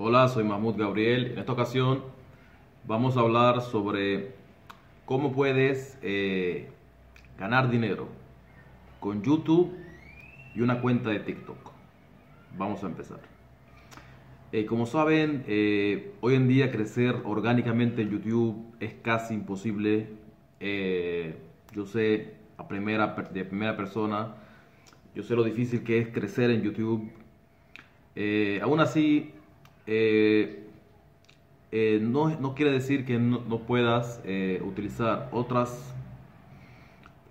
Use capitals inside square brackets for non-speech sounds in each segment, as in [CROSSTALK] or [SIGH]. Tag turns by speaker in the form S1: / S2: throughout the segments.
S1: Hola, soy Mahmoud Gabriel. En esta ocasión vamos a hablar sobre cómo puedes eh, ganar dinero con YouTube y una cuenta de TikTok. Vamos a empezar. Eh, como saben, eh, hoy en día crecer orgánicamente en YouTube es casi imposible. yo sé a primera, de primera persona, yo sé lo difícil que es crecer en YouTube. aún así, eh, eh, no, quiere decir que no, puedas eh, utilizar otras,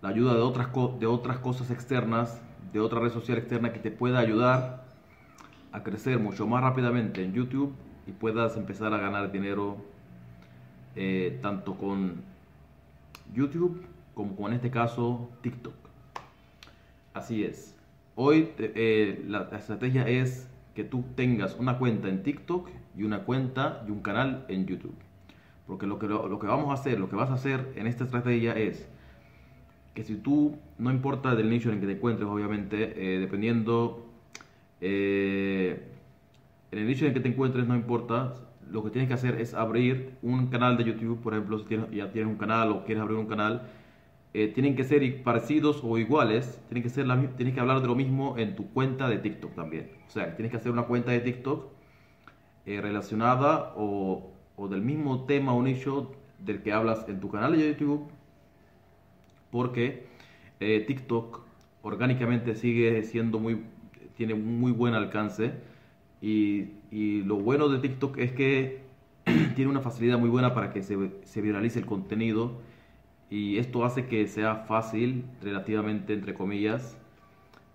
S1: la ayuda de otras, de otras cosas externas, de otra red social externa que te pueda ayudar a crecer mucho más rápidamente en YouTube y puedas empezar a ganar dinero tanto con YouTube como con en este caso TikTok. Así es. Hoy la estrategia es que tú tengas una cuenta en TikTok y una cuenta y un canal en YouTube. Porque lo que, lo, que vamos a hacer, lo que vas a hacer en esta estrategia es que si tú, no importa del nicho en que te encuentres, obviamente, eh, dependiendo, eh, en el nicho en el que te encuentres, no importa, lo que tienes que hacer es abrir un canal de YouTube, por ejemplo, si ya tienes un canal o quieres abrir un canal, eh, tienen que ser parecidos o iguales, tienen que, ser la, tienes que hablar de lo mismo en tu cuenta de TikTok también. O sea, tienes que hacer una cuenta de TikTok eh, relacionada o, o, del mismo tema o nicho del que hablas en tu canal de YouTube, porque eh, TikTok orgánicamente sigue siendo muy, tiene muy buen alcance y, y lo bueno de TikTok es que [CLEARS THROAT] tiene una facilidad muy buena para que se, se viralice el contenido y esto hace que sea fácil, relativamente entre comillas,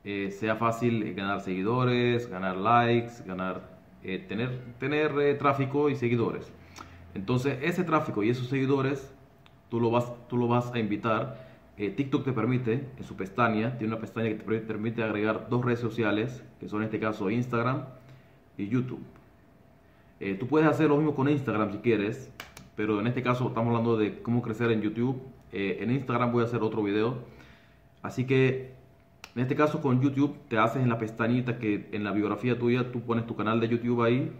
S1: eh, sea fácil ganar seguidores, ganar likes, ganar, eh, tener, tener eh, tráfico y seguidores. Entonces ese tráfico y esos seguidores tú lo vas, tú lo vas a invitar. TikTok te permite, en su pestaña, tiene una pestaña que te permite agregar dos redes sociales, que son en este caso Instagram y YouTube. tú puedes hacer lo mismo con Instagram si quieres, pero en este caso estamos hablando de cómo crecer en YouTube eh, en Instagram voy a hacer otro video. Así que en este caso con YouTube te haces en la pestañita que en la biografía tuya tú pones tu canal de YouTube ahí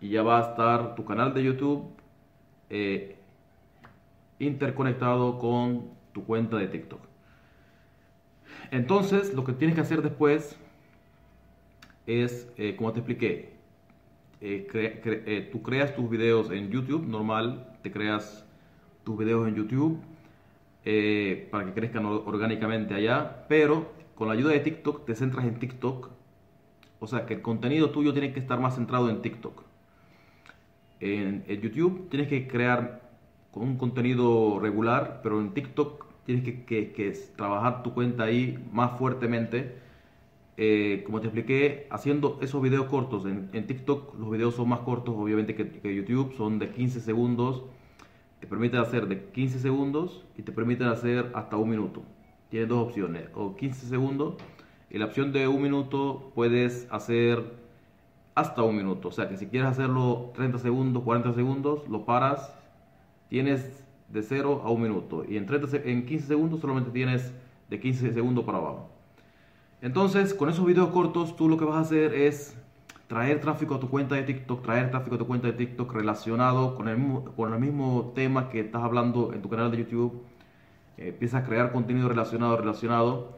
S1: y ya va a estar tu canal de YouTube eh, interconectado con tu cuenta de TikTok. Entonces lo que tienes que hacer después es, eh, como te expliqué, tú creas tus videos en YouTube normal, te creas tus videos en YouTube eh, para que crezcan orgánicamente allá, pero con la ayuda de TikTok te centras en TikTok, o sea que el contenido tuyo tiene que estar más centrado en TikTok. En, YouTube tienes que crear con un contenido regular, pero en TikTok tienes que, trabajar tu cuenta ahí más fuertemente. Eh, como te expliqué, haciendo esos videos cortos en, TikTok, los videos son más cortos obviamente que, que YouTube, son de 15 segundos te permiten hacer de 15 segundos y te permiten hacer hasta un minuto. Tienes dos opciones, o 15 segundos y la opción de un minuto puedes hacer hasta un minuto. O sea que si quieres hacerlo 30 segundos, 40 segundos, lo paras, tienes de 0 a un minuto. Y en, 30, en 15 segundos solamente tienes de 15 segundos para abajo. Entonces, con esos videos cortos, tú lo que vas a hacer es traer tráfico a tu cuenta de TikTok, traer tráfico a tu cuenta de TikTok relacionado con el mismo, con el mismo tema que estás hablando en tu canal de YouTube. Eh, empiezas a crear contenido relacionado, relacionado,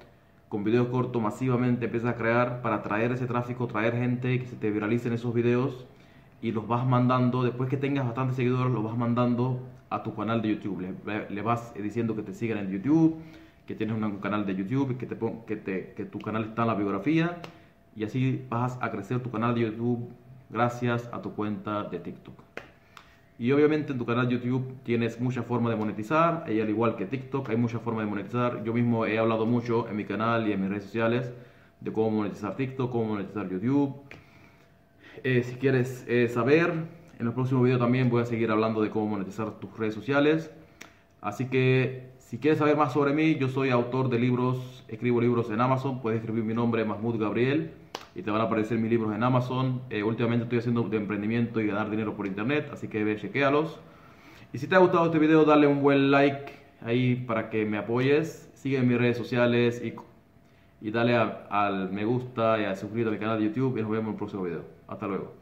S1: con videos cortos masivamente, empiezas a crear para traer ese tráfico, traer gente que se te viralicen esos videos y los vas mandando, después que tengas bastantes seguidores, los vas mandando a tu canal de YouTube. Le, vas diciendo que te sigan en YouTube, que tienes un canal de YouTube, que, te, que, te, que tu canal está en la biografía y así vas a crecer tu canal de YouTube gracias a tu cuenta de TikTok. Y obviamente en tu canal de YouTube tienes mucha forma de monetizar, y al igual que TikTok hay mucha forma de monetizar. Yo mismo he hablado mucho en mi canal y en mis redes sociales de cómo monetizar TikTok, cómo monetizar YouTube. Eh, si quieres eh, saber, en los próximos videos también voy a seguir hablando de cómo monetizar tus redes sociales. Así que si quieres saber más sobre mí, yo soy autor de libros, escribo libros en Amazon, puedes escribir mi nombre, Mahmoud Gabriel, y te van a aparecer mis libros en Amazon. Eh, últimamente estoy haciendo de emprendimiento y ganar dinero por internet, así que ve, chequéalos. Y si te ha gustado este video, dale un buen like ahí para que me apoyes. Sigue en mis redes sociales y, y dale al me gusta y a suscribirte a mi canal de YouTube y nos vemos en el próximo video. Hasta luego.